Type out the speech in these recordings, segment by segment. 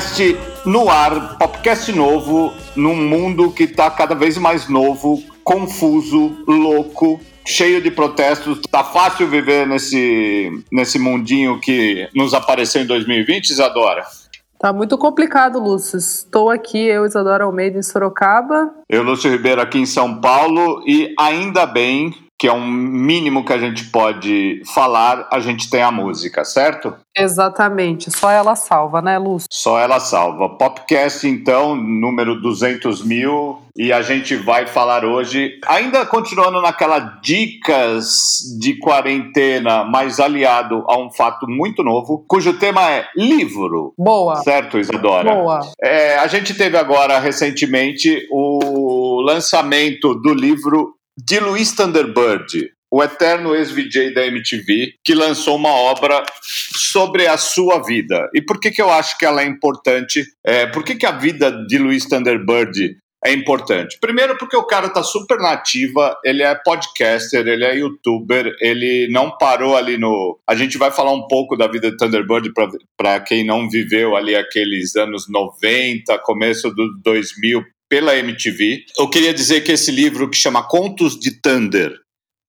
Popcast no ar, Popcast novo, num mundo que está cada vez mais novo, confuso, louco, cheio de protestos. Tá fácil viver nesse, nesse mundinho que nos apareceu em 2020, Isadora? Tá muito complicado, Lúcio. Estou aqui, eu, Isadora Almeida, em Sorocaba. Eu, Lúcio Ribeiro, aqui em São Paulo. E ainda bem que é um mínimo que a gente pode falar, a gente tem a música, certo? Exatamente, só ela salva, né, Lúcio? Só ela salva. Popcast, então, número 200 mil, e a gente vai falar hoje, ainda continuando naquela dicas de quarentena, mas aliado a um fato muito novo, cujo tema é livro. Boa. Certo, Isadora? Boa. É, a gente teve agora, recentemente, o lançamento do livro de Luiz Thunderbird, o eterno ex-VJ da MTV, que lançou uma obra sobre a sua vida. E por que, que eu acho que ela é importante? É, por que, que a vida de Luiz Thunderbird é importante? Primeiro, porque o cara tá super nativa, ele é podcaster, ele é youtuber, ele não parou ali no. A gente vai falar um pouco da vida de Thunderbird para quem não viveu ali aqueles anos 90, começo do 2000, pela MTV. Eu queria dizer que esse livro que chama Contos de Thunder,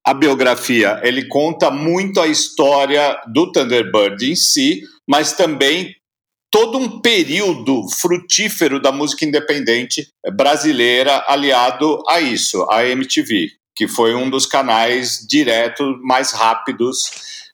a biografia, ele conta muito a história do Thunderbird em si, mas também todo um período frutífero da música independente brasileira aliado a isso, a MTV, que foi um dos canais diretos mais rápidos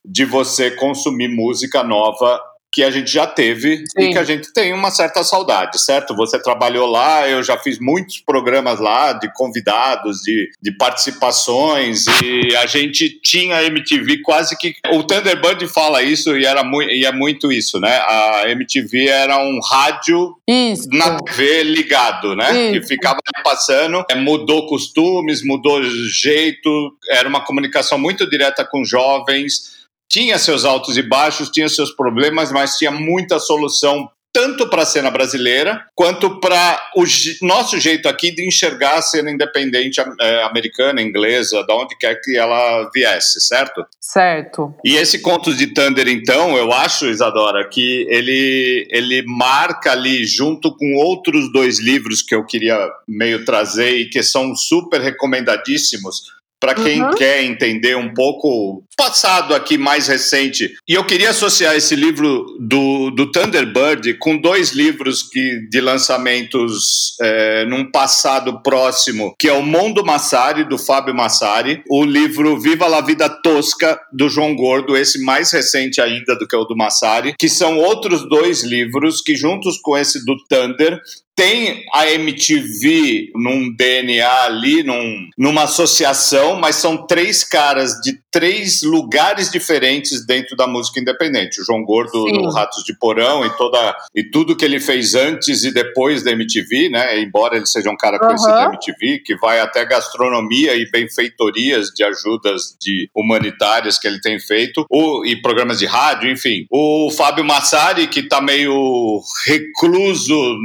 de você consumir música nova que a gente já teve Sim. e que a gente tem uma certa saudade, certo? Você trabalhou lá, eu já fiz muitos programas lá de convidados, de, de participações, e a gente tinha a MTV quase que. O Thunderbird fala isso e, era mu e é muito isso, né? A MTV era um rádio isso. na TV ligado, né? Isso. Que ficava passando, é, mudou costumes, mudou jeito, era uma comunicação muito direta com jovens tinha seus altos e baixos, tinha seus problemas, mas tinha muita solução tanto para a cena brasileira quanto para o nosso jeito aqui de enxergar a cena independente é, americana, inglesa, da onde quer que ela viesse, certo? Certo. E esse Contos de Thunder, então, eu acho, Isadora, que ele, ele marca ali, junto com outros dois livros que eu queria meio trazer e que são super recomendadíssimos para quem uhum. quer entender um pouco passado aqui mais recente. E eu queria associar esse livro do, do Thunderbird com dois livros que, de lançamentos é, num passado próximo, que é o Mondo Massari, do Fábio Massari, o livro Viva la Vida Tosca, do João Gordo, esse mais recente ainda do que o do Massari, que são outros dois livros que, juntos com esse do Thunder, tem a MTV num DNA ali, num, numa associação, mas são três caras de três lugares diferentes dentro da música independente. O João Gordo Sim. no Ratos de Porão e toda e tudo que ele fez antes e depois da MTV, né? Embora ele seja um cara conhecido uhum. da MTV, que vai até gastronomia e benfeitorias de ajudas de humanitárias que ele tem feito, ou, e programas de rádio, enfim. O Fábio Massari, que está meio recluso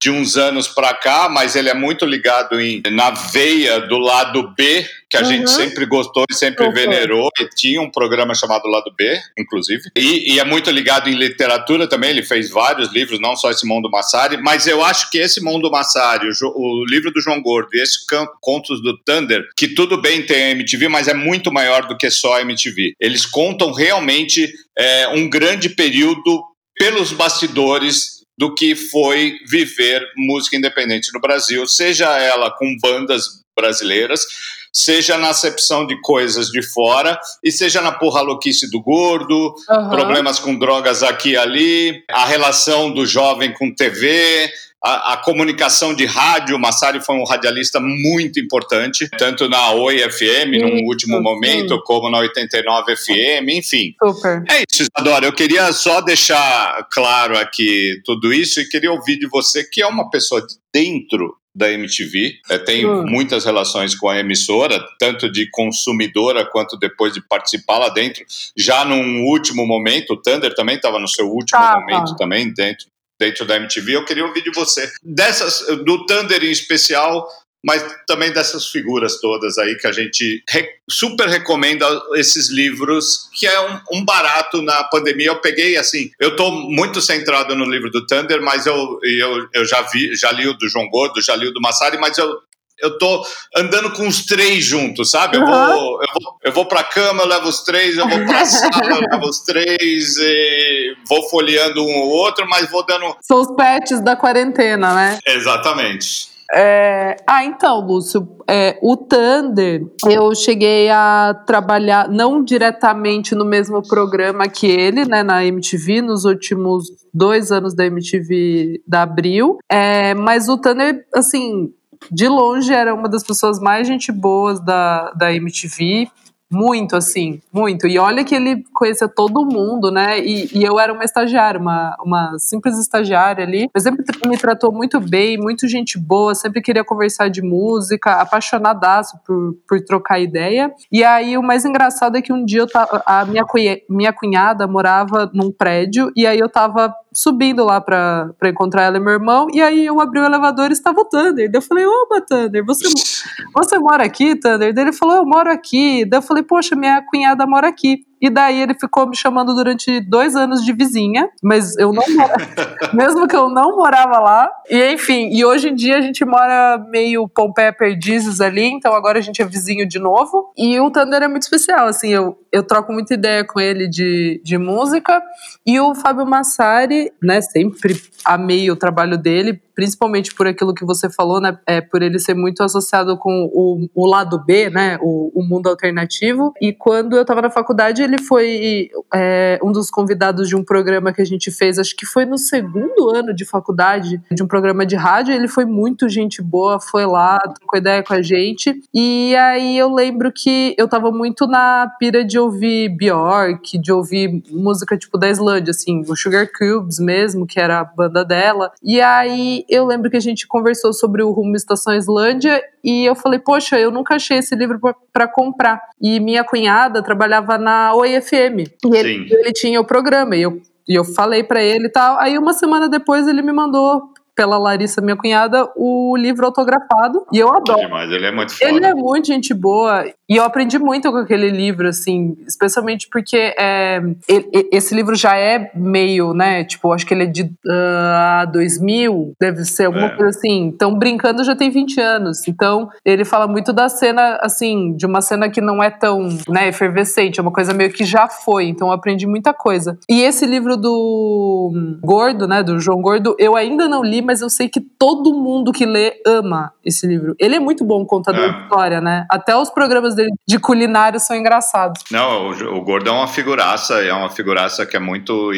de uns anos para cá, mas ele é muito ligado em, na veia do lado B, que a uhum. gente sempre gostou e sempre venerou, e tinha um programa chamado Lado B, inclusive. E, e, é muito ligado em literatura também, ele fez vários livros, não só esse Mundo Massari, mas eu acho que esse Mundo Massari, o, o livro do João Gordo e esse Contos do Thunder, que tudo bem tem a MTV, mas é muito maior do que só a MTV. Eles contam realmente é, um grande período pelos bastidores do que foi viver música independente no Brasil, seja ela com bandas brasileiras, seja na acepção de coisas de fora e seja na porra louquice do gordo, uhum. problemas com drogas aqui e ali, a relação do jovem com TV, a, a, comunicação de rádio, o Massari foi um radialista muito importante, tanto na Oi FM, sim, num último sim. momento, como na 89 FM, enfim. Super. É isso, Isadora. Eu queria só deixar claro aqui tudo isso e queria ouvir de você, que é uma pessoa de dentro da MTV, é, tem muitas relações com a emissora, tanto de consumidora quanto depois de participar lá dentro. Já num último momento, o Thunder também estava no seu último momento também dentro dentro da MTV. Eu queria ouvir de você. Dessas, do Thunder em especial, mas também dessas figuras todas aí que a gente re super recomenda esses livros, que é um, um, barato na pandemia. Eu peguei assim, eu estou muito centrado no livro do Thunder, mas eu, eu, eu já vi, já li o do João Gordo, já li o do Massari, mas eu eu tô andando com os três juntos, sabe? Eu, uhum. vou, eu, vou, eu vou pra cama, eu levo os três, eu vou pra sala, eu levo os três, vou folheando um ou outro, mas vou dando. São os pets da quarentena, né? Exatamente. É... Ah, então, Lúcio, é, o Thunder, eu cheguei a trabalhar, não diretamente no mesmo programa que ele, né, na MTV, nos últimos dois anos da MTV da Abril, é, mas o Thunder, assim, de longe era uma das pessoas mais gente boas da, da MTV. Muito, assim, muito. E olha que ele conhecia todo mundo, né? E, e, eu era uma estagiária, uma, uma simples estagiária ali. Mas sempre me tratou muito bem, muito gente boa, sempre queria conversar de música, apaixonadaço por, por trocar ideia. E aí o mais engraçado é que um dia eu tava, a minha, cunha, minha cunhada morava num prédio e aí eu tava subindo lá pra, pra encontrar ela e meu irmão, e aí eu abri o elevador e estava o Thunder. Daí eu falei, opa, Thunder, você, você mora aqui, Thunder? Daí ele falou, eu moro aqui. Daí eu falei, poxa, minha cunhada mora aqui. E daí ele ficou me chamando durante dois anos de vizinha, mas eu não mesmo que eu não morava lá. E enfim, e hoje em dia a gente mora meio Pompeia Perdizes ali, então agora a gente é vizinho de novo. E o Thunder é muito especial, assim, eu, eu troco muita ideia com ele de, de música. E o Fábio Massari, né, sempre amei o trabalho dele, principalmente por aquilo que você falou, né, é, por ele ser muito associado com o, o lado B, né, o, o mundo alternativo. E quando eu estava na faculdade, ele foi é, um dos convidados de um programa que a gente fez, acho que foi no segundo ano de faculdade, de um programa de rádio. Ele foi muito gente boa, foi lá, trocou ideia com a gente. E aí eu lembro que eu estava muito na pira de ouvir Bjork, de ouvir música tipo da Islândia, assim, o Sugar Cubes mesmo, que era a banda dela. E aí eu lembro que a gente conversou sobre o Rumo Estação Islândia e eu falei, poxa, eu nunca achei esse livro para comprar. E minha cunhada trabalhava na OIFM e ele, ele, tinha o programa e eu, e eu falei para ele e tal. Aí uma semana depois ele me mandou pela Larissa, minha cunhada, o livro autografado. E eu adoro. Demais, ele é muito foda. Ele é muito gente boa. E eu aprendi muito com aquele livro, assim, especialmente porque é, esse livro já é meio, né? Tipo, acho que ele é de uh, ah, 2000, deve ser alguma é. coisa assim. Então, brincando já tem 20 anos. Então, ele fala muito da cena, assim, de uma cena que não é tão, né, efervescente, é uma coisa meio que já foi. Então, eu aprendi muita coisa. E esse livro do Gordo, né, do João Gordo, eu ainda não li, mas eu sei que todo mundo que lê ama esse livro. Ele é muito bom contador é. de história, né? Até os programas de culinário são engraçados. Não, o, o Gordo é uma figuraça, é uma figuraça que é muito,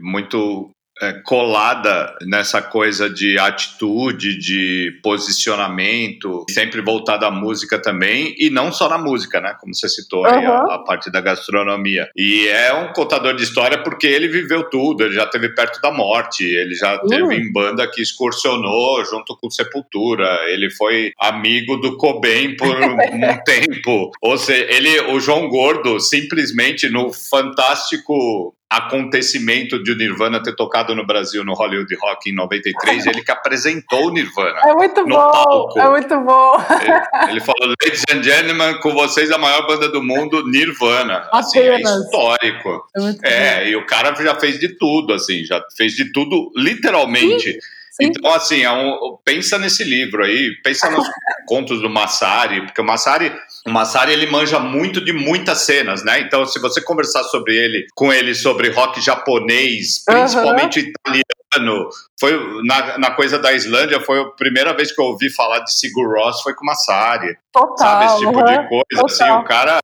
muito é, colada nessa coisa de atitude, de posicionamento, sempre voltada à música também, e não só na música, né? Como você citou aí, a, a, parte da gastronomia. E é um contador de história porque ele viveu tudo, ele já esteve perto da morte, ele já uhum. teve em banda que excursionou junto com Sepultura, ele foi amigo do Cobain por um tempo. Ou seja, ele, o João Gordo, simplesmente no fantástico acontecimento de o Nirvana ter tocado no Brasil no Hollywood Rock em 93, ele que apresentou o Nirvana. É muito bom, palco. é muito bom. Ele, ele, falou, ladies and gentlemen, com vocês a maior banda do mundo, Nirvana. Assim, é histórico. É, é e o cara já fez de tudo, assim, já fez de tudo, literalmente. Sim. Sim. Então, assim, é um, pensa nesse livro aí, pensa nos contos do Massari, porque o Massari o Massari ele manja muito de muitas cenas, né? Então, se você conversar sobre ele, com ele sobre rock japonês, principalmente uhum. italiano, foi na, na, coisa da Islândia, foi a primeira vez que eu ouvi falar de Sigur Rós, foi com o Massari. Total. Sabe, esse tipo uhum. de coisa. Assim, o cara.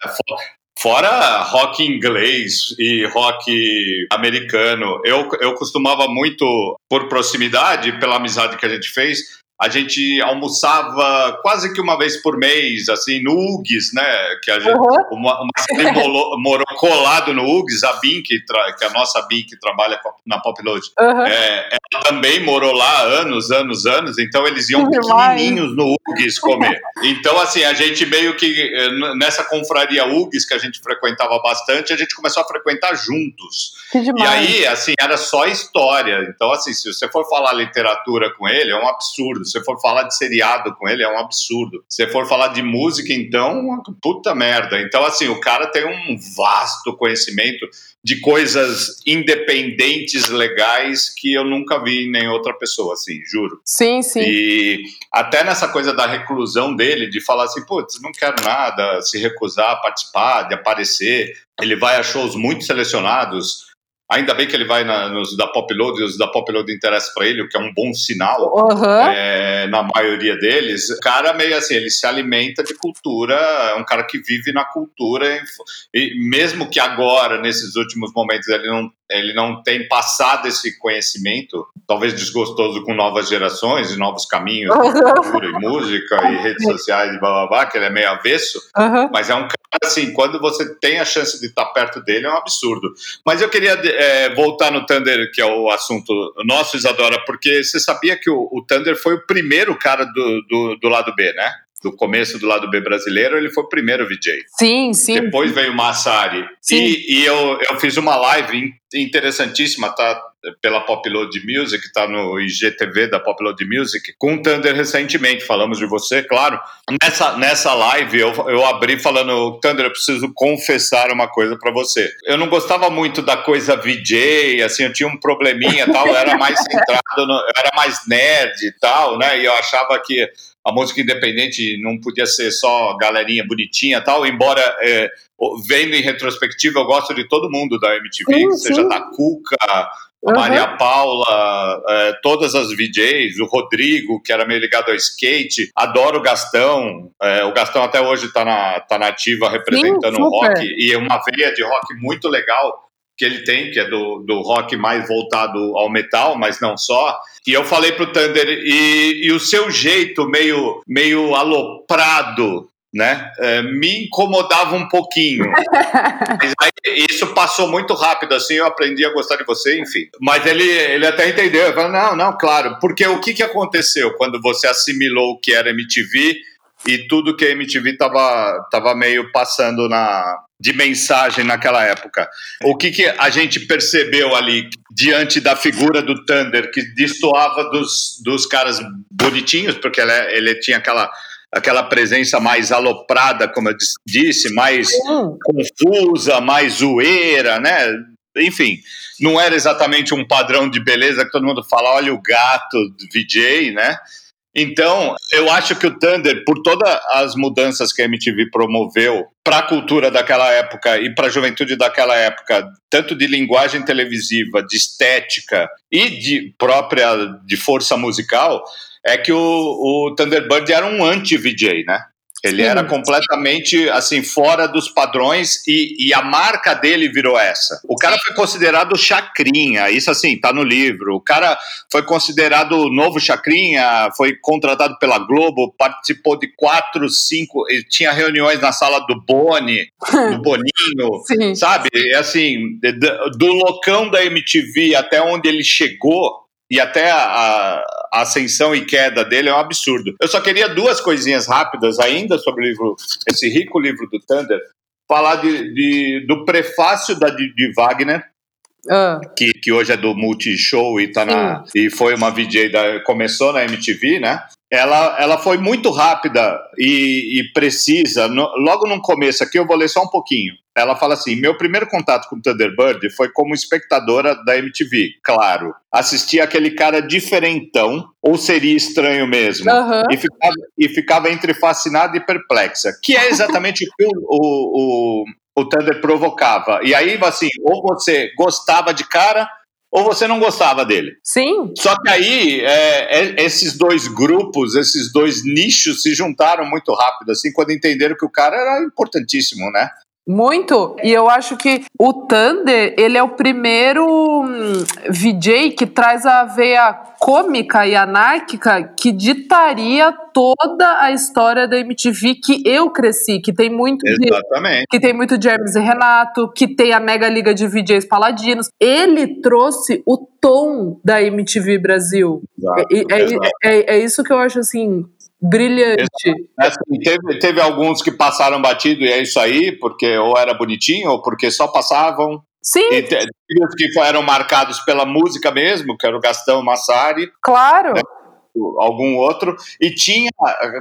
Fora rock inglês e rock americano, eu, eu costumava muito, por proximidade, pela amizade que a gente fez, a gente almoçava quase que uma vez por mês, assim, no UGS, né? Que a gente, uhum. uma, uma morou, morou, colado no UGS, a BIM, que, que a nossa BIM que trabalha na Popload, uhum. é, ela também morou lá anos, anos, anos, então eles iam pequenininhos no UGS comer. Então, assim, a gente meio que, eh, nessa confraria UGS que a gente frequentava bastante, a gente começou a frequentar juntos. E aí, assim, era só história. Então, assim, se você for falar literatura com ele, é um absurdo Se for falar de seriado com ele, é um absurdo. Se for falar de música, então, puta merda. Então, assim, o cara tem um vasto conhecimento de coisas independentes, legais, que eu nunca vi em nem outra pessoa, assim, juro. Sim, sim. E até nessa coisa da reclusão dele, de falar assim, putz, não quero nada, se recusar a participar, de aparecer. Ele vai a shows muito selecionados, Ainda bem que ele vai na, nos da Popload, os da Popload interessa para ele, o que é um bom sinal uhum. é, na maioria deles. O cara meio assim, ele se alimenta de cultura, é um cara que vive na cultura, e mesmo que agora, nesses últimos momentos, ele não ele não tem passado esse conhecimento, talvez desgostoso com novas gerações e novos caminhos de cultura e música e redes sociais e blá blá blá, que ele é meio avesso, uhum. mas é um cara assim, quando você tem a chance de estar perto dele, é um absurdo. Mas eu queria é, voltar no Thunder, que é o assunto nosso, Isadora, porque você sabia que o, o Thunder foi o primeiro cara do, do, do lado B, né? Do começo do lado B brasileiro, ele foi o primeiro VJ. Sim, sim. Depois veio o Massari. Sim. E, e eu, eu fiz uma live interessantíssima, tá? Pela Popload Music, tá no IGTV da Popload Music, com o Thunder recentemente. Falamos de você, claro. Nessa, nessa live eu, eu abri falando: Thunder, eu preciso confessar uma coisa para você. Eu não gostava muito da coisa VJ, assim, eu tinha um probleminha tal, eu era mais centrado, no, eu era mais nerd e tal, né? E eu achava que a música independente não podia ser só galerinha bonitinha tal, embora é, vendo em retrospectiva eu gosto de todo mundo da MTV, sim, seja sim. da Cuca, a uhum. Maria Paula, é, todas as VJs, o Rodrigo, que era meio ligado ao skate, adoro o Gastão, é, o Gastão até hoje está na, tá na ativa representando sim, o rock, e é uma veia de rock muito legal que ele tem, que é do, do rock mais voltado ao metal, mas não só. E eu falei pro Thunder, e, e o seu jeito meio, meio aloprado né? É, me incomodava um pouquinho. aí, isso passou muito rápido, assim, eu aprendi a gostar de você, enfim. Mas ele, ele até entendeu, eu falei, não, não, claro, porque o que, que aconteceu quando você assimilou o que era MTV e tudo que a MTV tava, tava meio passando na, de mensagem naquela época. O que, que a gente percebeu ali diante da figura do Thunder, que destoava dos, dos caras bonitinhos, porque ele, ele tinha aquela aquela presença mais aloprada, como eu disse, mais confusa, mais zoeira, né? Enfim, não era exatamente um padrão de beleza que todo mundo fala, olha o gato do VJ, né? Então, eu acho que o Thunder, por todas as mudanças que a MTV promoveu para a cultura daquela época e para a juventude daquela época, tanto de linguagem televisiva, de estética e de própria de força musical, é que o, o Thunderbird era um anti-VJ, né? Ele Sim. era completamente assim fora dos padrões e, e, a marca dele virou essa. O cara foi considerado chacrinha, isso assim tá no livro. O cara foi considerado o novo chacrinha, foi contratado pela Globo, participou de quatro, cinco, tinha reuniões na sala do Boni, do Boninho, Sim. sabe? Assim, do loucão da MTV até onde ele chegou e até a, a, ascensão e queda dele é um absurdo. Eu só queria duas coisinhas rápidas ainda sobre o livro, esse rico livro do Thunder, falar de, de do prefácio da, de, de Wagner, ah. que, que hoje é do Multishow e, tá na, e foi uma VJ, da, começou na MTV, né? Ela, ela foi muito rápida e, e precisa. No, logo no começo, aqui eu vou ler só um pouquinho. Ela fala assim: meu primeiro contato com Thunderbird foi como espectadora da MTV, claro. Assisti aquele cara diferentão, ou seria estranho mesmo, uhum. e, ficava, e ficava entre fascinada e perplexa, que é exatamente o que o, o, o, o Thunder provocava. E aí, assim, ou você gostava de cara, ou você não gostava dele. Sim. Só que aí é, é, esses dois grupos, esses dois nichos se juntaram muito rápido, assim, quando entenderam que o cara era importantíssimo, né? Muito. E eu acho que o Thunder, ele é o primeiro hum, VJ que traz a veia cômica e anárquica que ditaria toda a história da MTV que eu cresci, que tem muito Exatamente. de que tem muito Hermes e Renato, que tem a Mega Liga de VJs Paladinos. Ele trouxe o tom da MTV Brasil. Exato, é, é, é, é isso que eu acho assim brilhante. Assim, teve, teve alguns que passaram batido e é isso aí, porque ou era bonitinho ou porque só passavam. Sim. E teve os que eram marcados pela música mesmo, que era o Gastão Massari. Claro. Né? Algum outro, e tinha,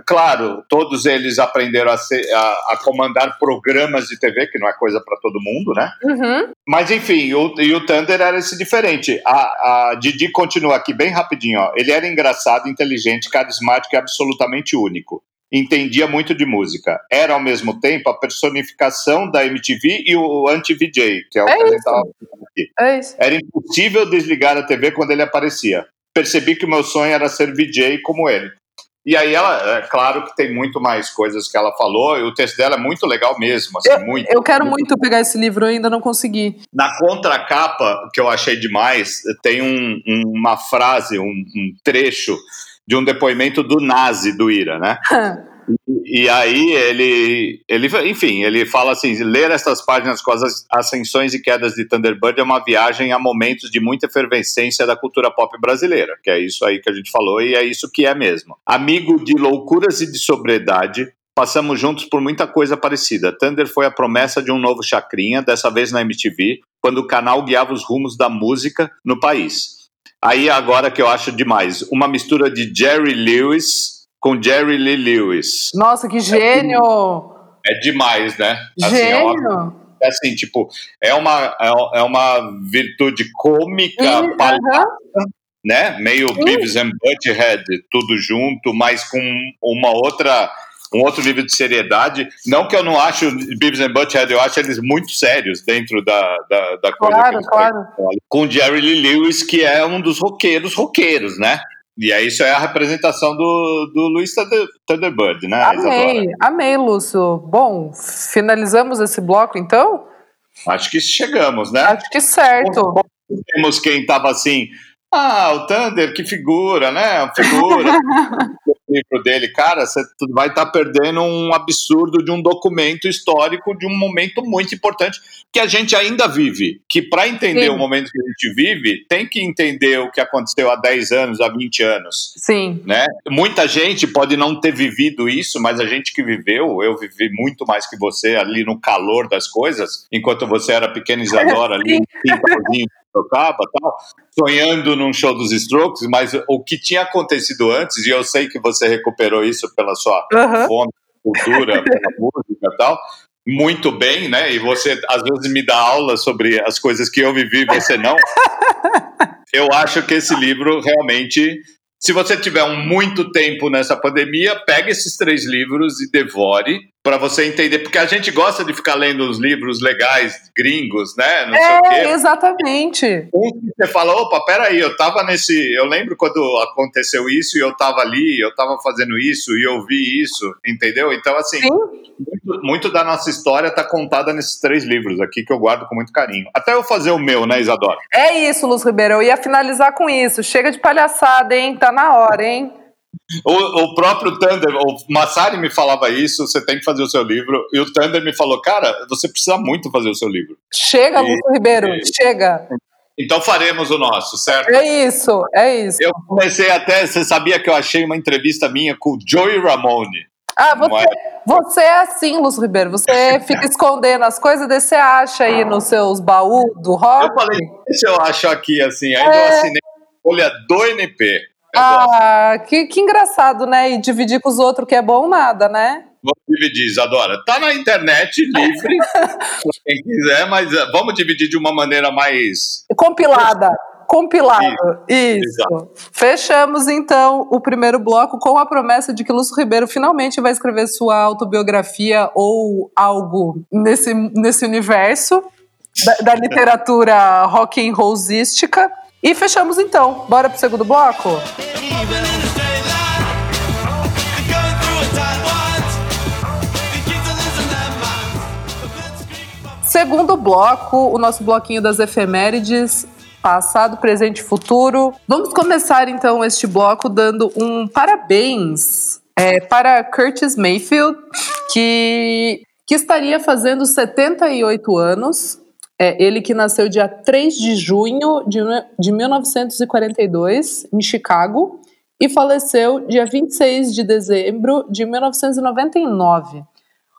claro, todos eles aprenderam a, ser, a, a comandar programas de TV, que não é coisa para todo mundo, né? Uhum. Mas enfim, o, e o Thunder era esse diferente. A, a Didi continua aqui bem rapidinho, ó. Ele era engraçado, inteligente, carismático e absolutamente único entendia muito de música. Era, ao mesmo tempo, a personificação da MTV e o anti-VJ, que é o é que a gente aqui. É isso. Era impossível desligar a TV quando ele aparecia. Percebi que o meu sonho era ser VJ como ele. E aí ela, é claro que tem muito mais coisas que ela falou, e o texto dela é muito legal mesmo, assim, eu, muito. Eu quero muito pegar esse livro, eu ainda não consegui. Na contracapa, que eu achei demais, tem um, uma frase, um, um trecho de um depoimento do Nazi do Ira, né? e, aí ele, ele, enfim, ele fala assim: ler estas páginas com as ascensões e quedas de Thunderbird é uma viagem a momentos de muita efervescência da cultura pop brasileira, que é isso aí que a gente falou e é isso que é mesmo. Amigo de loucuras e de sobriedade, Passamos juntos por muita coisa parecida. Thunder foi a promessa de um novo Chacrinha, dessa vez na MTV, quando o canal guiava os rumos da música no país. Aí agora que eu acho demais, uma mistura de Jerry Lewis com Jerry Lee Lewis. Nossa, que gênio! É, é demais, né? Assim, gênio! É, é assim, tipo, é uma, é, é uma virtude cômica, Sim, palhaça, uh -huh. né? Meio Sim. Beavis and Butthead, tudo junto, mas com uma outra um outro nível de seriedade. Não que eu não acho Beavis and Butthead, eu acho eles muito sérios dentro da, da, da coisa. Claro, claro. Com Jerry Lee Lewis, que é um dos roqueiros roqueiros, né? E é isso é a representação do, do Luiz Thunderbird, né? Amei, amei, Lúcio. Bom, finalizamos esse bloco então? Acho que chegamos, né? Acho que certo. Temos quem estava assim, ah, o Thunder, que figura, né? Figura. livro dele, cara, você vai estar tá perdendo um absurdo de um documento histórico de um momento muito importante que a gente ainda vive. Que para entender Sim. o momento que a gente vive, tem que entender o que aconteceu há 10 anos, há 20 anos. Sim. Né? Muita gente pode não ter vivido isso, mas a gente que viveu, eu vivi muito mais que você ali no calor das coisas, enquanto você era pequena Isadora ali quintalzinho tocava, tal, sonhando num show dos Strokes, mas o que tinha acontecido antes, e eu sei que você recuperou isso pela sua uhum. fome, cultura, pela música e tal, muito bem, né? E você às vezes me dá aula sobre as coisas que eu vivi e você não. eu acho que esse livro realmente se você tiver um muito tempo nessa pandemia, pegue esses três livros e devore para você entender, porque a gente gosta de ficar lendo os livros legais, gringos, né? Não é, exatamente. Um que você fala, opa, peraí, eu tava nesse. Eu lembro quando aconteceu isso e eu tava ali, eu tava fazendo isso e eu vi isso, entendeu? Então, assim, muito, muito, da nossa história tá contada nesses três livros aqui que eu guardo com muito carinho. Até eu fazer o meu, né, Isadora? É isso, Luz Ribeiro. Eu ia finalizar com isso. Chega de palhaçada, hein? Tá na hora, hein? O, o, próprio Thunder, o Massari me falava isso, você tem que fazer o seu livro, e o Thunder me falou, cara, você precisa muito fazer o seu livro. Chega, Lúcio Ribeiro, e, chega. Então faremos o nosso, certo? É isso, é isso. Eu comecei até, você sabia que eu achei uma entrevista minha com o Joey Ramone. Ah, você, você é assim, Lúcio Ribeiro, você fica escondendo as coisas, daí você acha aí nos seus baús do rock. Eu falei, deixa eu achar aqui, assim, aí é... eu assinei folha do NP. Ah, que, que engraçado, né? E dividir com os outros que é bom nada, né? Vamos dividir, Isadora. Tá na internet, livre, quem quiser, mas eh, vamos dividir de uma maneira mais... Compilada. Compilado. Isso. Isso. Fechamos, então, o primeiro bloco com a promessa de que Lúcio Ribeiro finalmente vai escrever sua autobiografia ou algo nesse, nesse universo da, da literatura rock and rollística. E fechamos então. Bora pro segundo bloco? Segundo bloco, o nosso bloquinho das efemérides, passado, presente e futuro. Vamos começar então este bloco dando um parabéns é, para Curtis Mayfield, que, que estaria fazendo 78 anos é, ele que nasceu dia 3 de junho de, de 1942, em Chicago, e faleceu dia 26 de dezembro de 1999.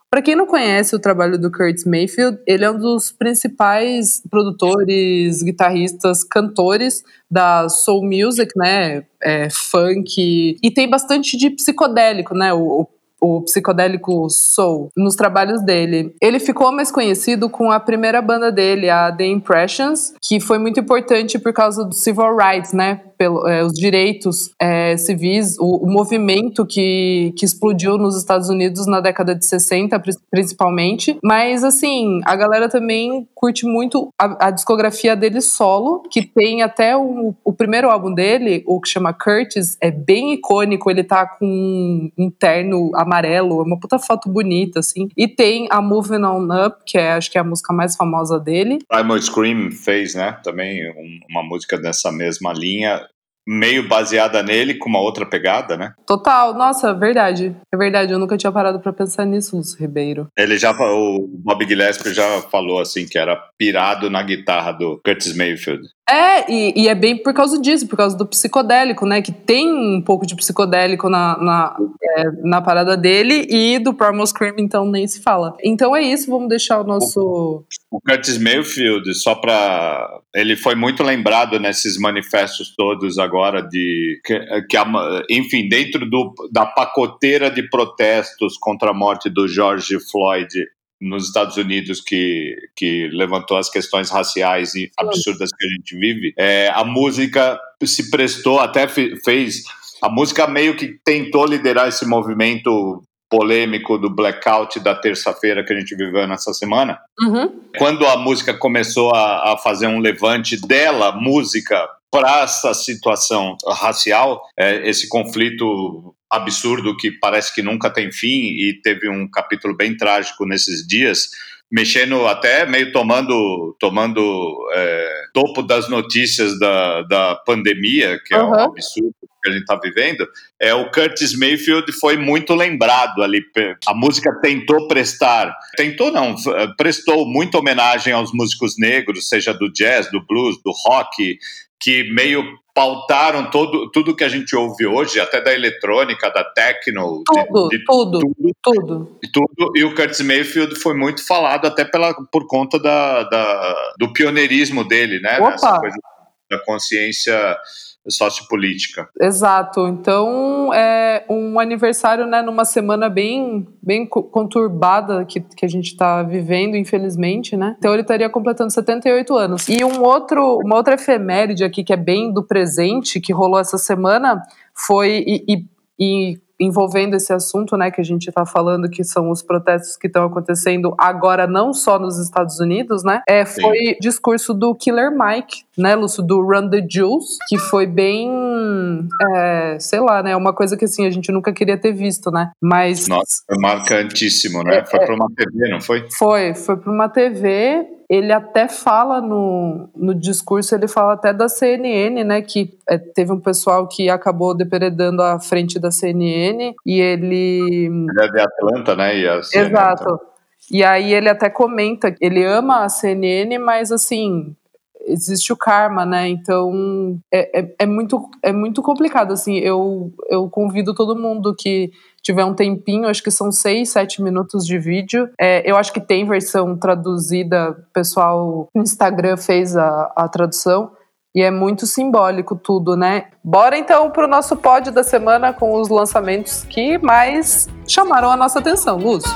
Para quem não conhece o trabalho do Curtis Mayfield, ele é um dos principais produtores, guitarristas, cantores da soul music, né? É, funk e tem bastante de psicodélico, né? O, o o psicodélico soul, nos trabalhos dele. Ele ficou mais conhecido com a primeira banda dele, a The Impressions, que foi muito importante por causa do civil rights, né? Pelo, é, os direitos é, civis, o, o, movimento que, que explodiu nos Estados Unidos na década de 60, principalmente. Mas, assim, a galera também curte muito a, a discografia dele solo, que tem até o, o, primeiro álbum dele, o que chama Curtis, é bem icônico. Ele tá com um terno amarelo, é uma puta foto bonita, assim. E tem a Moving On Up, que é, acho que é a música mais famosa dele. Primal Scream fez, né, também uma música dessa mesma linha meio baseada nele, com uma outra pegada, né? Total, nossa, verdade. É verdade, eu nunca tinha parado para pensar nisso, Lúcio Ribeiro. Ele já, o Bob Gillespie já falou assim que era pirado na guitarra do Curtis Mayfield. É, e, e, é bem por causa disso, por causa do psicodélico, né? Que tem um pouco de psicodélico na, na, é, na parada dele e do Primal Scream, então nem se fala. Então é isso, vamos deixar o nosso. O, o Curtis Mayfield, só pra. Ele foi muito lembrado nesses manifestos todos agora de. Que, que enfim, dentro do, da pacoteira de protestos contra a morte do George Floyd nos Estados Unidos que, que levantou as questões raciais e absurdas que a gente vive, é, a música se prestou, até fez. A música meio que tentou liderar esse movimento polêmico do blackout da terça-feira que a gente viveu nessa semana. Uhum. Quando a música começou a, a fazer um levante dela, música, para essa situação racial, é, esse conflito absurdo que parece que nunca tem fim e teve um capítulo bem trágico nesses dias, mexendo até meio tomando tomando é, topo das notícias da, da pandemia, que uhum. é um absurdo que a gente está vivendo, é o Curtis Mayfield foi muito lembrado ali. A música tentou prestar, tentou não, prestou muita homenagem aos músicos negros, seja do jazz, do blues, do rock, que meio pautaram todo, tudo que a gente ouve hoje, até da eletrônica, da techno, tudo, de, de tudo, tudo, tudo, tudo. E o Curtis Mayfield foi muito falado até pela, por conta da, da do pioneirismo dele, né? Opa. Nessa coisa da consciência sociopolítica. Exato. Então, é um aniversário, né, numa semana bem, bem conturbada que, que a gente está vivendo, infelizmente, né? Então, ele estaria completando 78 anos. E um outro, uma outra efeméride aqui que é bem do presente, que rolou essa semana, foi e, e, e envolvendo esse assunto, né, que a gente está falando, que são os protestos que estão acontecendo agora não só nos Estados Unidos, né, é, foi Sim. discurso do Killer Mike, né, Lúcio, do Run the Jewels, que foi bem, é, sei lá, né, uma coisa que assim a gente nunca queria ter visto, né, mas nossa, marcantíssimo, né, é, foi para uma TV, não foi? Foi, foi para uma TV ele até fala no, no discurso, ele fala até da CNN, né, que é, teve um pessoal que acabou depredando a frente da CNN e ele... Ele é de Atlanta, né, e a CNN, Exato. Então. E aí ele até comenta, ele ama a CNN, mas assim, existe o karma, né? Então é, é, é, muito, é muito complicado. Assim, eu, eu convido todo mundo que tiver um tempinho, acho que são seis, sete minutos de vídeo. É, eu acho que tem versão traduzida, o pessoal no Instagram fez a, a tradução. E é muito simbólico tudo, né? Bora então para o nosso pódio da semana com os lançamentos que mais chamaram a nossa atenção, Lúcio.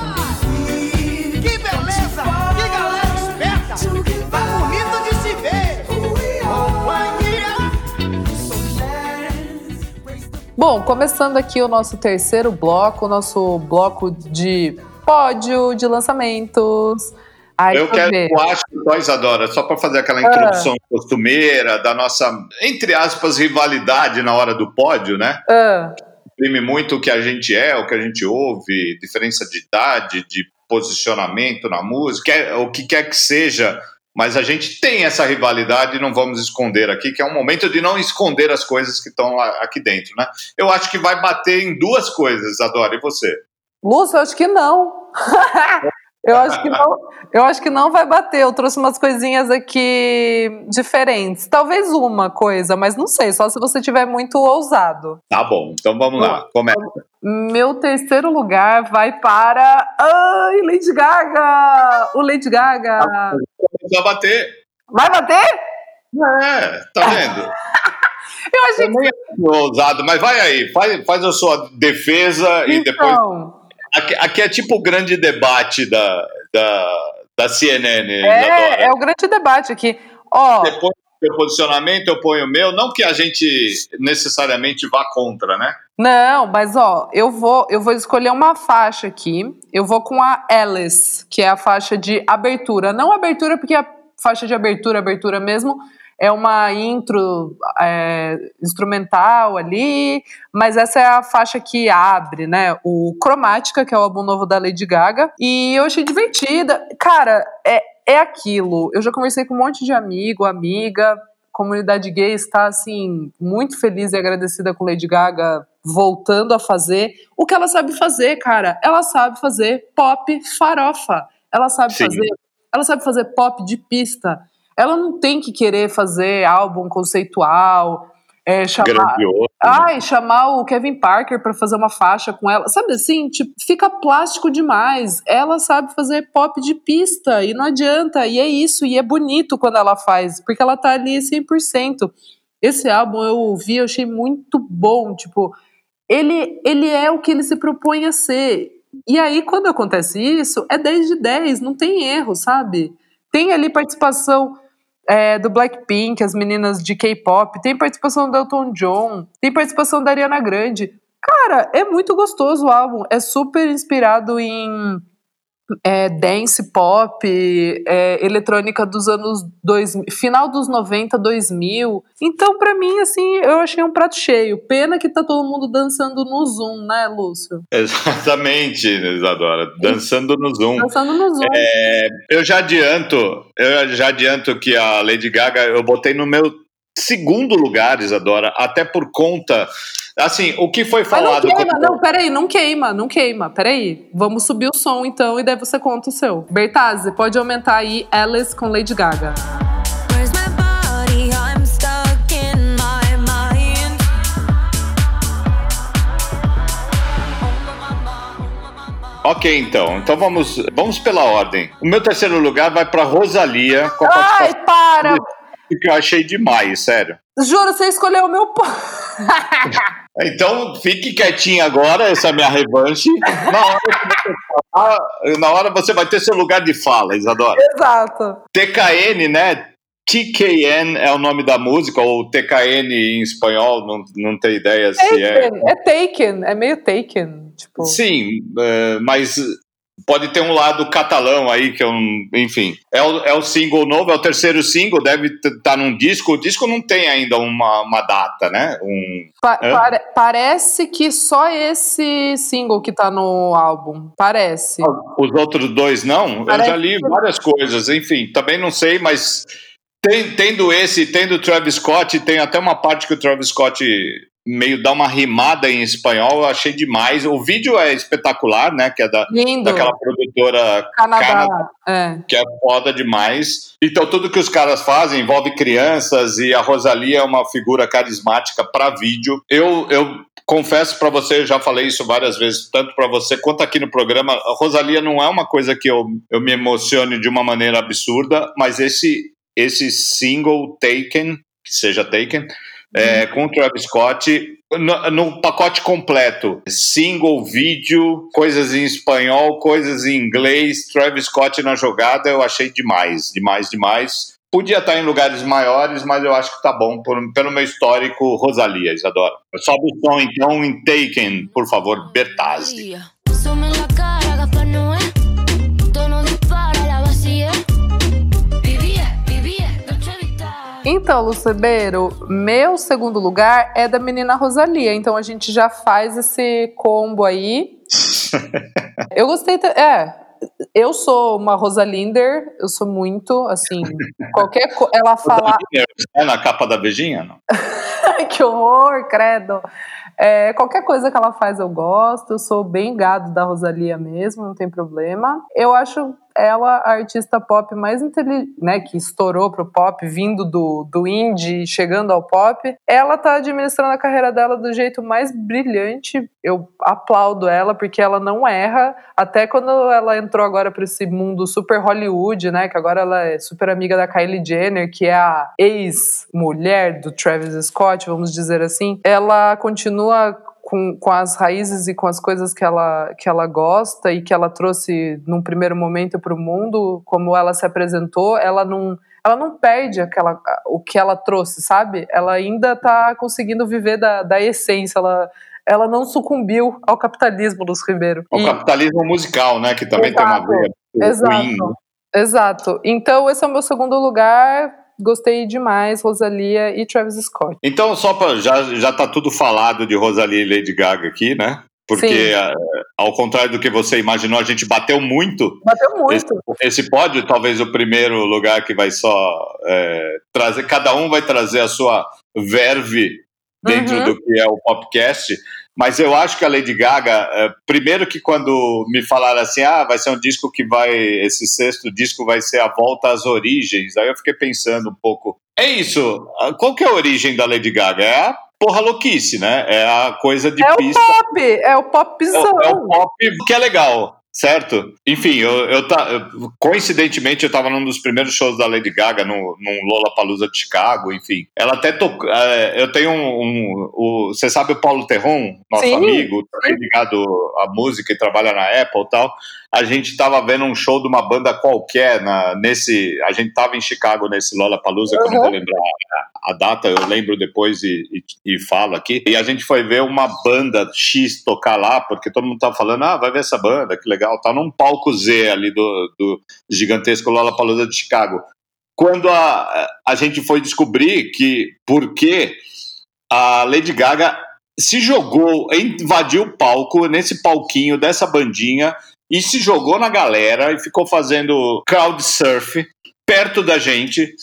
Bom, começando aqui o nosso terceiro bloco, o nosso bloco de pódio de lançamentos. Ai, eu quero, ver. eu acho, só Isadora, só para fazer aquela introdução ah. costumeira da nossa, entre aspas, rivalidade na hora do pódio, né? Ah. Imprime muito o que a gente é, o que a gente ouve, diferença de idade, de posicionamento na música, o que quer que seja mas a gente tem essa rivalidade e não vamos esconder aqui, que é um momento de não esconder as coisas que estão aqui dentro, né? Eu acho que vai bater em duas coisas, Adora, e você? Lúcio, eu acho que não. Eu acho que não, eu acho que não vai bater. Eu trouxe umas coisinhas aqui diferentes. Talvez uma coisa, mas não sei, só se você tiver muito ousado. Tá bom, então vamos lá, começa. Meu terceiro lugar vai para. Ai, Lady Gaga! O Lady Gaga! Vai bater. Vai bater? É, tá vendo? eu achei que. É ousado, mas vai aí, faz, faz a sua defesa então, e depois. Aqui, aqui, é tipo o grande debate da, da, da CNN. É, é o grande debate aqui. Ó, Depois seu posicionamento, eu ponho o meu. Não que a gente necessariamente vá contra, né? Não, mas ó, eu vou, eu vou escolher uma faixa aqui. Eu vou com a Alice, que é a faixa de abertura. Não abertura, porque a faixa de abertura, abertura mesmo, é uma intro é, instrumental ali, mas essa é a faixa que abre, né? O Cromática, que é o álbum novo da Lady Gaga. E eu achei divertida. Cara, é, é aquilo. Eu já conversei com um monte de amigo, amiga. Comunidade gay está assim muito feliz e agradecida com Lady Gaga voltando a fazer o que ela sabe fazer, cara. Ela sabe fazer pop farofa. Ela sabe Sim. fazer, ela sabe fazer pop de pista. Ela não tem que querer fazer álbum conceitual, é, chamar, Grandioso, né? ai, chamar o Kevin Parker para fazer uma faixa com ela. Sabe assim, tipo, fica plástico demais. Ela sabe fazer pop de pista e não adianta. E é isso, e é bonito quando ela faz, porque ela tá ali 100%. Esse álbum eu ouvi, eu achei muito bom, tipo, ele ele é o que ele se propõe a ser. E aí quando acontece isso, é 10 de 10, não tem erro, sabe? Tem ali participação é, do Blackpink, as meninas de K-pop, tem participação do Elton John, tem participação da Ariana Grande. Cara, é muito gostoso o álbum. É super inspirado em é, dance pop, é, eletrônica dos anos 2000, final dos 90, 2000. Então, para mim, assim, eu achei um prato cheio. Pena que tá todo mundo dançando no Zoom, né, Lúcio? Exatamente, Isadora. Dançando no Zoom. Dançando no Zoom. É, eu já adianto, eu já adianto que a Lady Gaga eu botei no meu segundo lugar, Isadora, até por conta Assim, o que foi falado. Mas não queima, não, peraí, não queima, não queima, peraí. Vamos subir o som então e daí você conta o seu. Bertazzi, pode aumentar aí Alice com Lady Gaga. Ok, então. Então vamos, vamos pela ordem. O meu terceiro lugar vai para Rosalia. Com a Ai, para! Que eu achei demais, sério. Juro, você escolheu o meu. Então fique quietinho agora, essa é a minha revanche. Na hora, você, na hora você vai ter seu lugar de fala, Isadora. Exato. TKN, né? TKN é o nome da música, ou TKN em espanhol, não, não tenho ideia taken, se é. É Taken, é meio Taken. Tipo... Sim, é, mas pode ter um lado catalão aí, que é um. Enfim. É o, é o single novo, é o terceiro single, deve estar tá num disco. O disco não tem ainda uma, uma data, né? Um, pa pare, parece que só esse single que tá no álbum. Parece. Os outros dois não? Parece Eu já li várias coisas, enfim, também não sei, mas. Tem, tendo esse, tendo o Travis Scott, tem até uma parte que o Travis Scott meio dar uma rimada em espanhol, eu achei demais. O vídeo é espetacular, né? Que é da, daquela produtora Canadá, Canadá é. que é foda demais. Então tudo que os caras fazem envolve crianças e a Rosalia é uma figura carismática para vídeo. Eu, eu confesso para você, eu já falei isso várias vezes, tanto para você quanto aqui no programa, a Rosalia não é uma coisa que eu, eu me emocione de uma maneira absurda, mas esse esse single Taken, que seja Taken, é, com o Travis Scott no, no, pacote completo. Single, vídeo, coisas em espanhol, coisas em inglês, Travis Scott na jogada, eu achei demais, demais, demais. Podia estar em lugares maiores, mas eu acho que tá bom por, pelo meu histórico Rosalia, Isadora. Sobe o som então em Taken, por favor, Bertazzi. Então, Lucebeiro, meu segundo lugar é da menina Rosalia. Então a gente já faz esse combo aí. eu gostei. É, eu sou uma Rosalinder, eu sou muito, assim, qualquer coisa. Ela fala. É na capa da beijinha, não? que horror, credo. É, qualquer coisa que ela faz eu gosto, eu sou bem gado da Rosalia mesmo, não tem problema. Eu acho ela a artista pop mais inteligente, né, que estourou pro pop, vindo do, do indie, chegando ao pop. Ela tá administrando a carreira dela do jeito mais brilhante. Eu aplaudo ela porque ela não erra. Até quando ela entrou agora para esse mundo super Hollywood, né, que agora ela é super amiga da Kylie Jenner, que é a ex-mulher do Travis Scott, vamos dizer assim. Ela continua com, com as raízes e com as coisas que ela, que ela gosta e que ela trouxe num primeiro momento para o mundo, como ela se apresentou, ela não, ela não perde aquela, o que ela trouxe, sabe? Ela ainda está conseguindo viver da, da essência, ela, ela não sucumbiu ao capitalismo, Luz Ribeiro. Ao e... capitalismo musical, né? Que também Exato. tem uma veia. Exato. Exato. Então, esse é o meu segundo lugar gostei demais, Rosalia e Travis Scott. Então, só para já já tá tudo falado de Rosalia e Lady Gaga aqui, né? Porque, a, ao contrário do que você imaginou, a gente bateu muito. Bateu muito. Esse, esse pódio, talvez o primeiro lugar que vai só é, trazer, cada um vai trazer a sua verve dentro uhum. do que é o podcast. Mas eu acho que a Lady Gaga, é, primeiro que quando me falaram assim, ah, vai ser um disco que vai, esse sexto disco vai ser a volta às origens, aí eu fiquei pensando um pouco, é isso, qual que é a origem da Lady Gaga? É a porra louquice, né? É a coisa de é pista. É o pop, é o popzão. É, é o pop que é legal. Certo? Enfim, eu, eu, tá, coincidentemente eu estava num dos primeiros shows da Lady Gaga no, num Lollapalooza de Chicago, enfim. Ela até tocou. É, eu tenho um. um o, você sabe o Paulo Terron, nosso sim, amigo, tá ligado à música e trabalha na Apple e tal a gente estava vendo um show de uma banda qualquer na, nesse. A gente estava em Chicago nesse Lollapalooza, uhum. que eu não vou lembrar a, a, data, eu lembro depois e, e, e, falo aqui. E a gente foi ver uma banda X tocar lá, porque todo mundo tava falando, ah, vai ver essa banda, que legal. Tá num palco Z ali do, do gigantesco Lollapalooza de Chicago. Quando a, a gente foi descobrir que por que a Lady Gaga se jogou, invadiu o palco, nesse palquinho dessa bandinha, e se jogou na galera e ficou fazendo crowd surf perto da gente.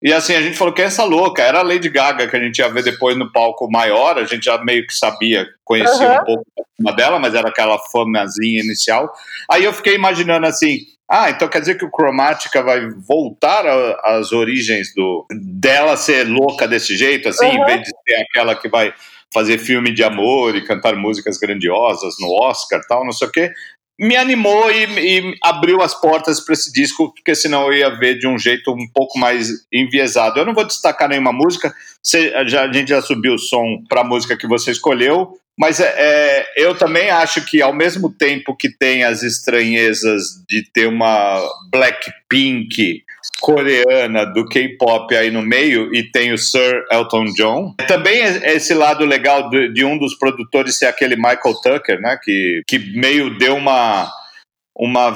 E assim, a gente falou que é essa louca, era a Lady Gaga que a gente ia ver depois no palco maior, a gente já meio que sabia, conhecia uhum. um pouco uma dela, mas era aquela famazinha inicial. Aí eu fiquei imaginando assim, ah, então quer dizer que o Chromatica vai voltar às origens do dela ser louca desse jeito, assim, uhum. em vez de ser aquela que vai fazer filme de amor e cantar músicas grandiosas no Oscar tal, não sei o quê me animou e, e abriu as portas para esse disco, porque senão eu ia ver de um jeito um pouco mais enviesado. Eu não vou destacar nenhuma música, já, a gente já subiu o som para a música que você escolheu, mas é, é, eu também acho que ao mesmo tempo que tem as estranhezas de ter uma Blackpink coreana do K-pop aí no meio e tem o Sir Elton John. Também é esse lado legal de, de, um dos produtores ser aquele Michael Tucker, né? Que, que meio deu uma uma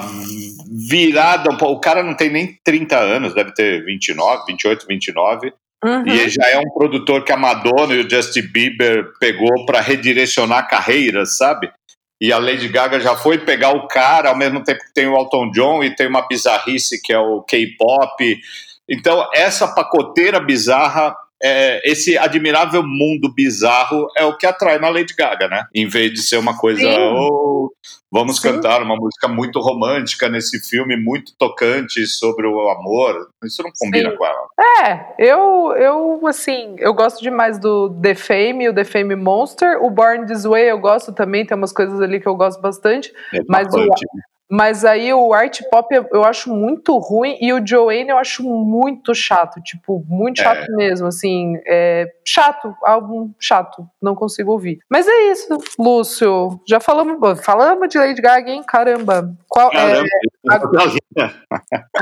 virada, o cara não tem nem 30 anos, deve ter 29, 28, 29. Uhum. E já é um produtor que a Madonna e o Justin Bieber pegou para redirecionar carreiras, sabe? E a Lady Gaga já foi pegar o cara, ao mesmo tempo que tem o Elton John e tem uma bizarrice que é o K-pop. Então, essa pacoteira bizarra é, esse admirável mundo bizarro é o que atrai na Lady Gaga, né? Em vez de ser uma coisa, oh, vamos Sim. cantar uma música muito romântica nesse filme, muito tocante sobre o amor. Isso não combina Sim. com ela. É, eu, eu, assim, eu gosto demais do The Fame, o The Fame Monster. O Born This Way eu gosto também, tem umas coisas ali que eu gosto bastante. É mas o, mas aí o art pop eu acho muito ruim e o Joanne eu acho muito chato, tipo, muito é. chato é. mesmo, assim, é chato, álbum chato, não consigo ouvir. Mas é isso, Lúcio, já falamos, falamos de Lady Gaga, hein, caramba. Qual, caramba, é,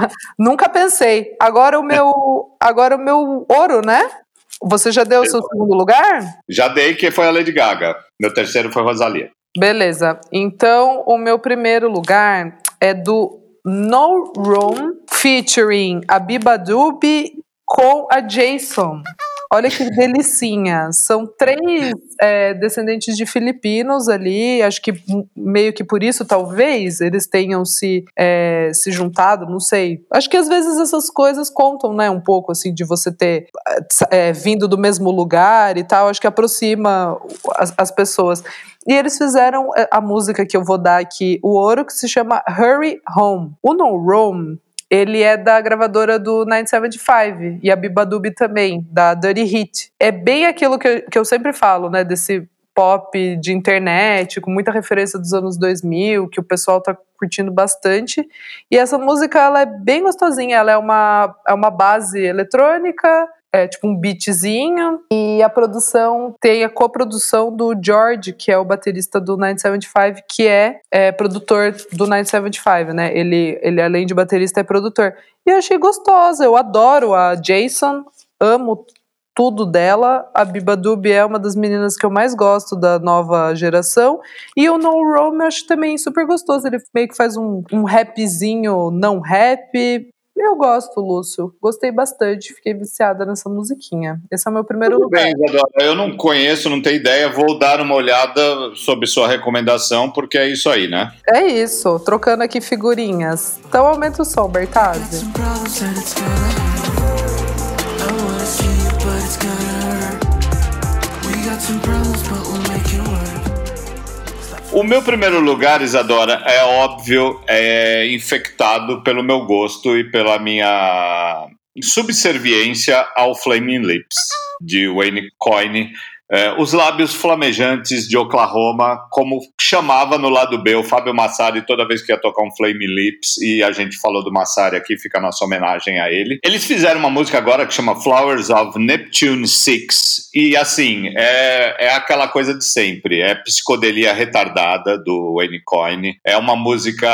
nunca pensei. Agora o meu, agora o meu ouro, né? Você já deu o seu segundo lugar? Já dei, que foi a Lady Gaga. Meu terceiro foi Rosalia. Beleza. Então, o meu primeiro lugar é do No Room, featuring a Biba Dubi com a Jason. Olha que delicinha. São três é, descendentes de filipinos ali. Acho que meio que por isso, talvez, eles tenham se, é, se juntado, não sei. Acho que às vezes essas coisas contam, né? Um pouco assim, de você ter é, vindo do mesmo lugar e tal. Acho que aproxima as, as pessoas. E eles fizeram é, a música que eu vou dar aqui, o ouro, que se chama Hurry Home. O No Rome ele é da gravadora do 975 e a Bibadub também, da Dirty Hit. É bem aquilo que eu, que eu sempre falo, né, desse pop de internet, com muita referência dos anos 2000, que o pessoal tá curtindo bastante. E essa música, ela é bem gostosinha, ela é uma, é uma base eletrônica, é tipo um beatzinho. E a produção tem a coprodução do George, que é o baterista do 975, que é, é produtor do 975, né? Ele, ele, além de baterista, é produtor. E eu achei gostosa, eu adoro a Jason, amo tudo dela. A Biba Dub é uma das meninas que eu mais gosto da nova geração. E o No Rome eu acho também super gostoso. Ele meio que faz um, um rapzinho não rap. Eu gosto, Lúcio. Gostei bastante. Fiquei viciada nessa musiquinha. Esse é o meu primeiro Tudo lugar. Bem, Isadora. Eu não conheço, não tenho ideia. Vou dar uma olhada sobre sua recomendação, porque é isso aí, né? É isso. Trocando aqui figurinhas. Então aumenta o som, Bertazzi. O meu primeiro lugar, Isadora, é óbvio, é infectado pelo meu gosto e pela minha subserviência ao Flaming Lips, de Wayne Coyne, é, os lábios flamejantes de Oklahoma, como chamava no lado B o Fábio Massari toda vez que ia tocar um Flame Lips, e a gente falou do Massari aqui, fica a nossa homenagem a ele. Eles fizeram uma música agora que chama Flowers of Neptune 6, e assim, é, é aquela coisa de sempre, é psicodelia retardada do Wayne Coyne, é uma música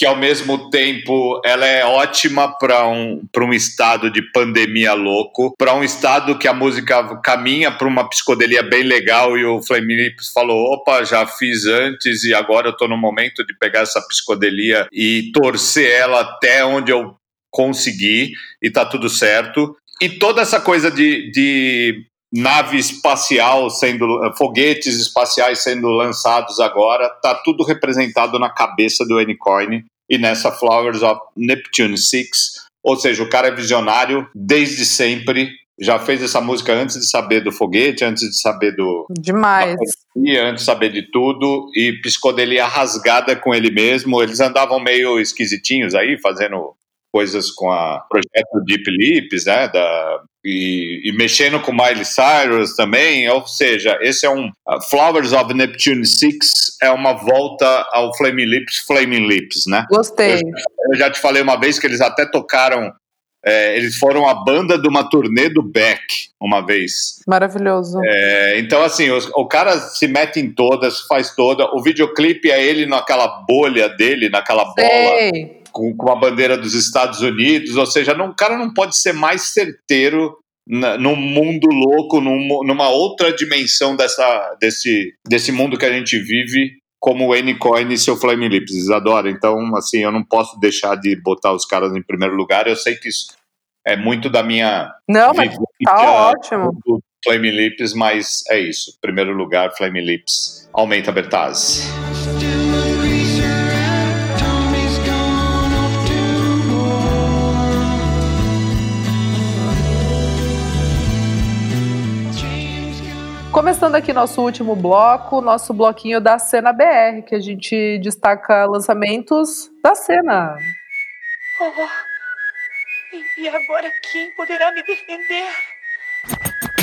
que ao mesmo tempo ela é ótima para um, um estado de pandemia louco, para um estado que a música caminha para uma psicodelia bem legal e o Flame falou, opa, já fiz antes e agora eu estou no momento de pegar essa psicodelia e torcer ela até onde eu conseguir e tá tudo certo. E toda essa coisa de, de nave espacial sendo foguetes espaciais sendo lançados agora, tá tudo representado na cabeça do N-Coin e nessa Flowers of Neptune 6, ou seja, o cara é visionário desde sempre, já fez essa música antes de saber do foguete, antes de saber do demais, antes de saber de tudo e psicodelia rasgada com ele mesmo. Eles andavam meio esquisitinhos aí, fazendo coisas com a projeto Deep Lips, né, da, e, e, mexendo com Miley Cyrus também, ou seja, esse é um uh, Flowers of Neptune 6 é uma volta ao Flaming Lips, Flaming Lips, né? Gostei. Eu, eu já te falei uma vez que eles até tocaram é, eles foram a banda de uma turnê do Beck uma vez. Maravilhoso. É, então, assim, o, o, cara se mete em todas, faz toda. O videoclipe é ele naquela bolha dele, naquela Sei. bola com, com a bandeira dos Estados Unidos, ou seja, não, o cara não pode ser mais certeiro na, num mundo louco, num, numa outra dimensão dessa, desse, desse mundo que a gente vive, como o N-Coin e seu Flame Lips, Isadora. Então, assim, eu não posso deixar de botar os caras em primeiro lugar. Eu sei que isso é muito da minha. Não, mas tá ótimo. Do Flame Lips, mas é isso. Primeiro lugar, Flame Lips. Aumenta Bertazzi. Começando aqui nosso último bloco, nosso bloquinho da cena BR, que a gente destaca lançamentos da cena. Oh, e agora quem poderá me defender?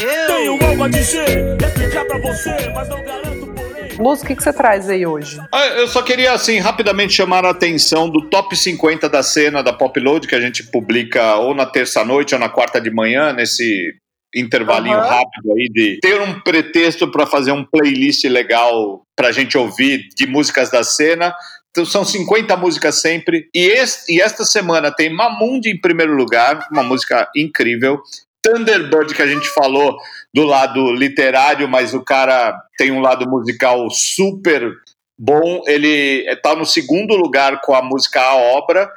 Eu tenho algo a dizer, explicar pra você, mas não garanto porém. Luz, o que, que você traz aí hoje? Ah, eu só queria, assim, rapidamente chamar a atenção do top 50 da cena da Popload, que a gente publica ou na terça-noite ou na quarta de manhã, nesse intervalinho uhum. rápido aí de ter um pretexto para fazer um playlist legal para a gente ouvir de músicas da cena. Então são 50 músicas sempre. E, este, e esta semana tem Mamundi em primeiro lugar, uma música incrível. Thunderbird, que a gente falou do lado literário, mas o cara tem um lado musical super bom. Ele está no segundo lugar com a música A Obra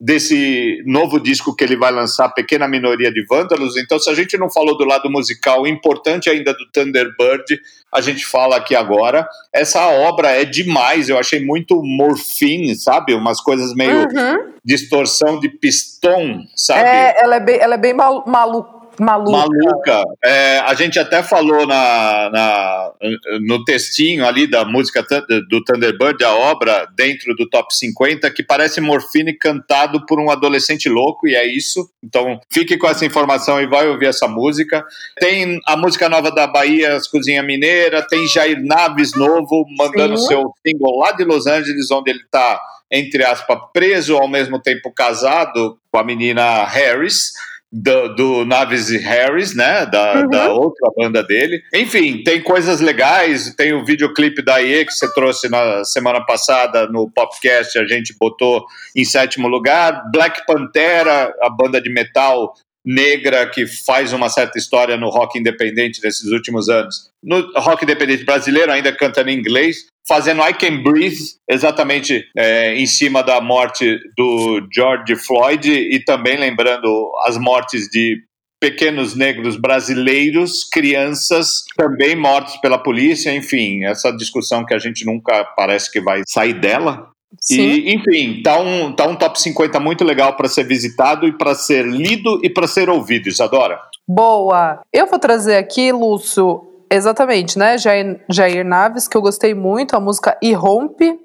desse novo disco que ele vai lançar, Pequena Minoria de Vândalos. Então, se a gente não falou do lado musical importante ainda do Thunderbird, a gente fala aqui agora. Essa obra é demais, eu achei muito morfine, sabe? Umas coisas meio Uhum. distorção de pistão, sabe? É, ela é bem, ela é bem malu malu maluca. Maluca. É, a gente até falou na, na- no textinho ali da música do Thunderbird, a obra dentro do top 50, que parece Morfine cantado por um adolescente louco, e é isso. Então fique com essa informação e vai ouvir essa música. Tem a música nova da Bahia, as Cozinha Mineira, tem Jair Naves novo, mandando Sim. seu single lá de Los Angeles, onde ele está, entre aspas, preso, ao mesmo tempo casado com a menina Harris do, do Naves e Harris, né? Da, Uhum. da outra banda dele. Enfim, tem coisas legais. Tem o videoclipe da IE que você trouxe na semana passada no podcast, a gente botou em sétimo lugar. Black Pantera, a banda de metal negra que faz uma certa história no rock independente desses últimos anos. No rock independente brasileiro, ainda cantando em inglês, fazendo I Can Breathe, exatamente é, em cima da morte do George Floyd e também lembrando as mortes de pequenos negros brasileiros, crianças também mortos pela polícia, enfim, essa discussão que a gente nunca parece que vai sair dela. Sim. E, enfim, tá um, tá um top 50 muito legal para ser visitado e para ser lido e para ser ouvido, Isadora. Boa. Eu vou trazer aqui, Lúcio, exatamente, né? Jair, Jair Naves, que eu gostei muito, a música Irrompe.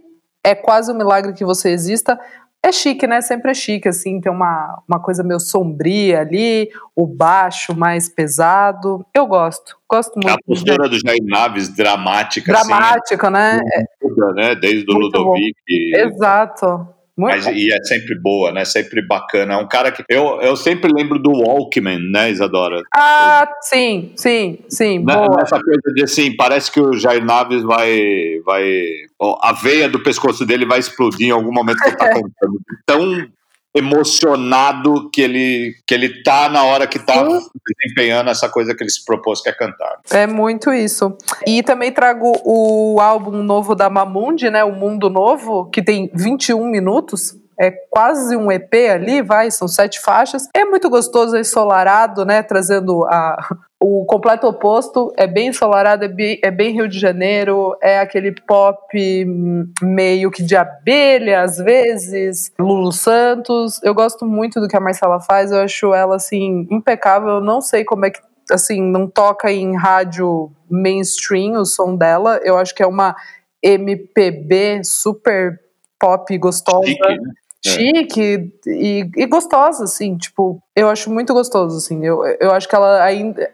É quase um milagre que você exista. É chique, né? Sempre é chique, assim, tem uma, uma coisa meio sombria ali, o baixo mais pesado. Eu gosto, gosto A muito. postura do Jair Naves, dramática, Dramática, né? assim, toda, né? Desde o Ludovic. Exato. Muito Mas, e é sempre boa, né? Sempre bacana. É um cara que. Eu, eu sempre lembro do Walkman, né, Isadora? Ah, sim, sim, sim, Né, boa. Nessa coisa de assim, parece que o Jair Naves vai. vai a veia do pescoço dele vai explodir em algum momento que ele tá cantando. Tão emocionado que ele, que ele tá na hora que tá Sim. desempenhando essa coisa que ele se propôs que é cantar. É muito isso. E também trago o álbum novo da Mamundi, né? O Mundo Novo, que tem 21 minutos. É quase um EP ali, vai, são sete faixas. É muito gostoso, é ensolarado, né? Trazendo a, o completo oposto. É bem ensolarado, é bem, é bem Rio de Janeiro, é aquele pop meio que de abelha, às vezes. Lulu Santos. Eu gosto muito do que a Marcela faz, eu acho ela, assim, impecável. Eu não sei como é que assim, não toca em rádio mainstream o som dela. Eu acho que é uma MPB super pop gostosa. Chique, né? Chique e, e gostosa, assim, tipo, eu acho muito gostoso, assim, eu, eu acho que ela ainda,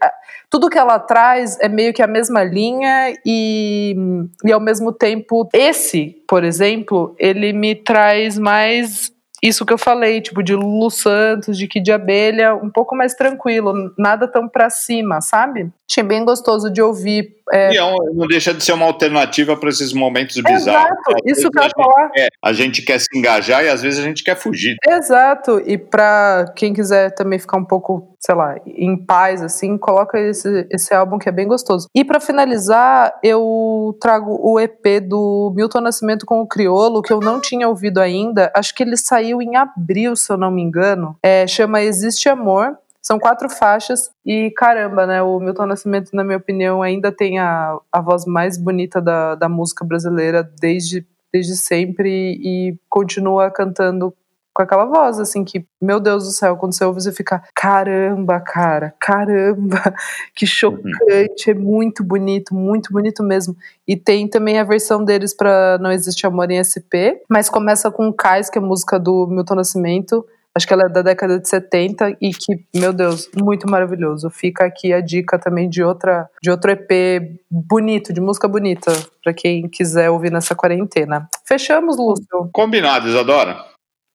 tudo que ela traz é meio que a mesma linha e, e ao mesmo tempo, esse, por exemplo, ele me traz mais isso que eu falei, tipo, de Lulu Santos, de que de abelha, um pouco mais tranquilo, nada tão pra cima, sabe? Achei bem gostoso de ouvir. É, E é um- não deixa de ser uma alternativa para esses momentos bizarros. Exato, Às isso que eu ia a gente falar. quer- a gente quer se engajar e às vezes a gente quer fugir. Exato, e pra quem quiser também ficar um pouco, sei lá, em paz, assim, coloca esse, esse álbum que é bem gostoso. E pra finalizar, eu trago o EP do Milton Nascimento com o Criolo, que eu não tinha ouvido ainda, acho que ele saiu em abril, se eu não me engano, é, chama Existe Amor, são quatro faixas e caramba, né? O Milton Nascimento, na minha opinião, ainda tem a, a voz mais bonita da, da música brasileira desde, desde sempre e continua cantando com aquela voz, assim, que, meu Deus do céu, quando você ouve, você fica, caramba, cara, caramba, que chocante, é muito bonito, muito bonito mesmo. E tem também a versão deles para Não Existe Amor em SP, mas começa com Cais, que é a música do Milton Nascimento, Acho que ela é da década de 70 e que, meu Deus, muito maravilhoso. Fica aqui a dica também de outra de outro EP bonito, de música bonita, para quem quiser ouvir nessa quarentena. Fechamos, Lúcio? Combinado, Isadora?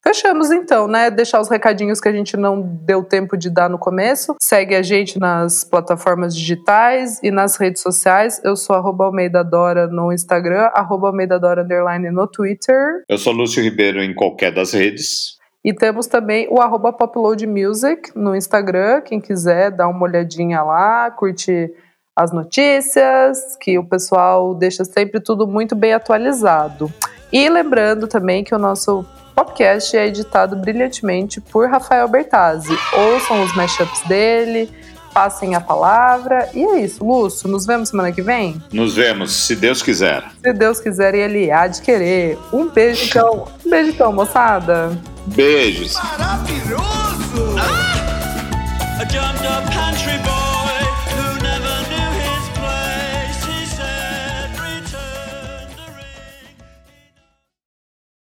Fechamos então, né? Deixar os recadinhos que a gente não deu tempo de dar no começo. Segue a gente nas plataformas digitais e nas redes sociais. Eu sou arroba Almeida Dora no Instagram, arroba Almeida Dora underline no Twitter. Eu sou Lúcio Ribeiro em qualquer das redes. E temos também o arroba Popload Music no Instagram, quem quiser dar uma olhadinha lá, curtir as notícias, que o pessoal deixa sempre tudo muito bem atualizado. E lembrando também que o nosso podcast é editado brilhantemente por Rafael Bertazzi. Ouçam os mashups dele, passem a palavra. E é isso, Lúcio. Nos vemos semana que vem? Nos vemos, se Deus quiser. Se Deus quiser e ele há de querer. Um beijo, então. Um beijo, então, moçada. Beijos. Maravilhoso! A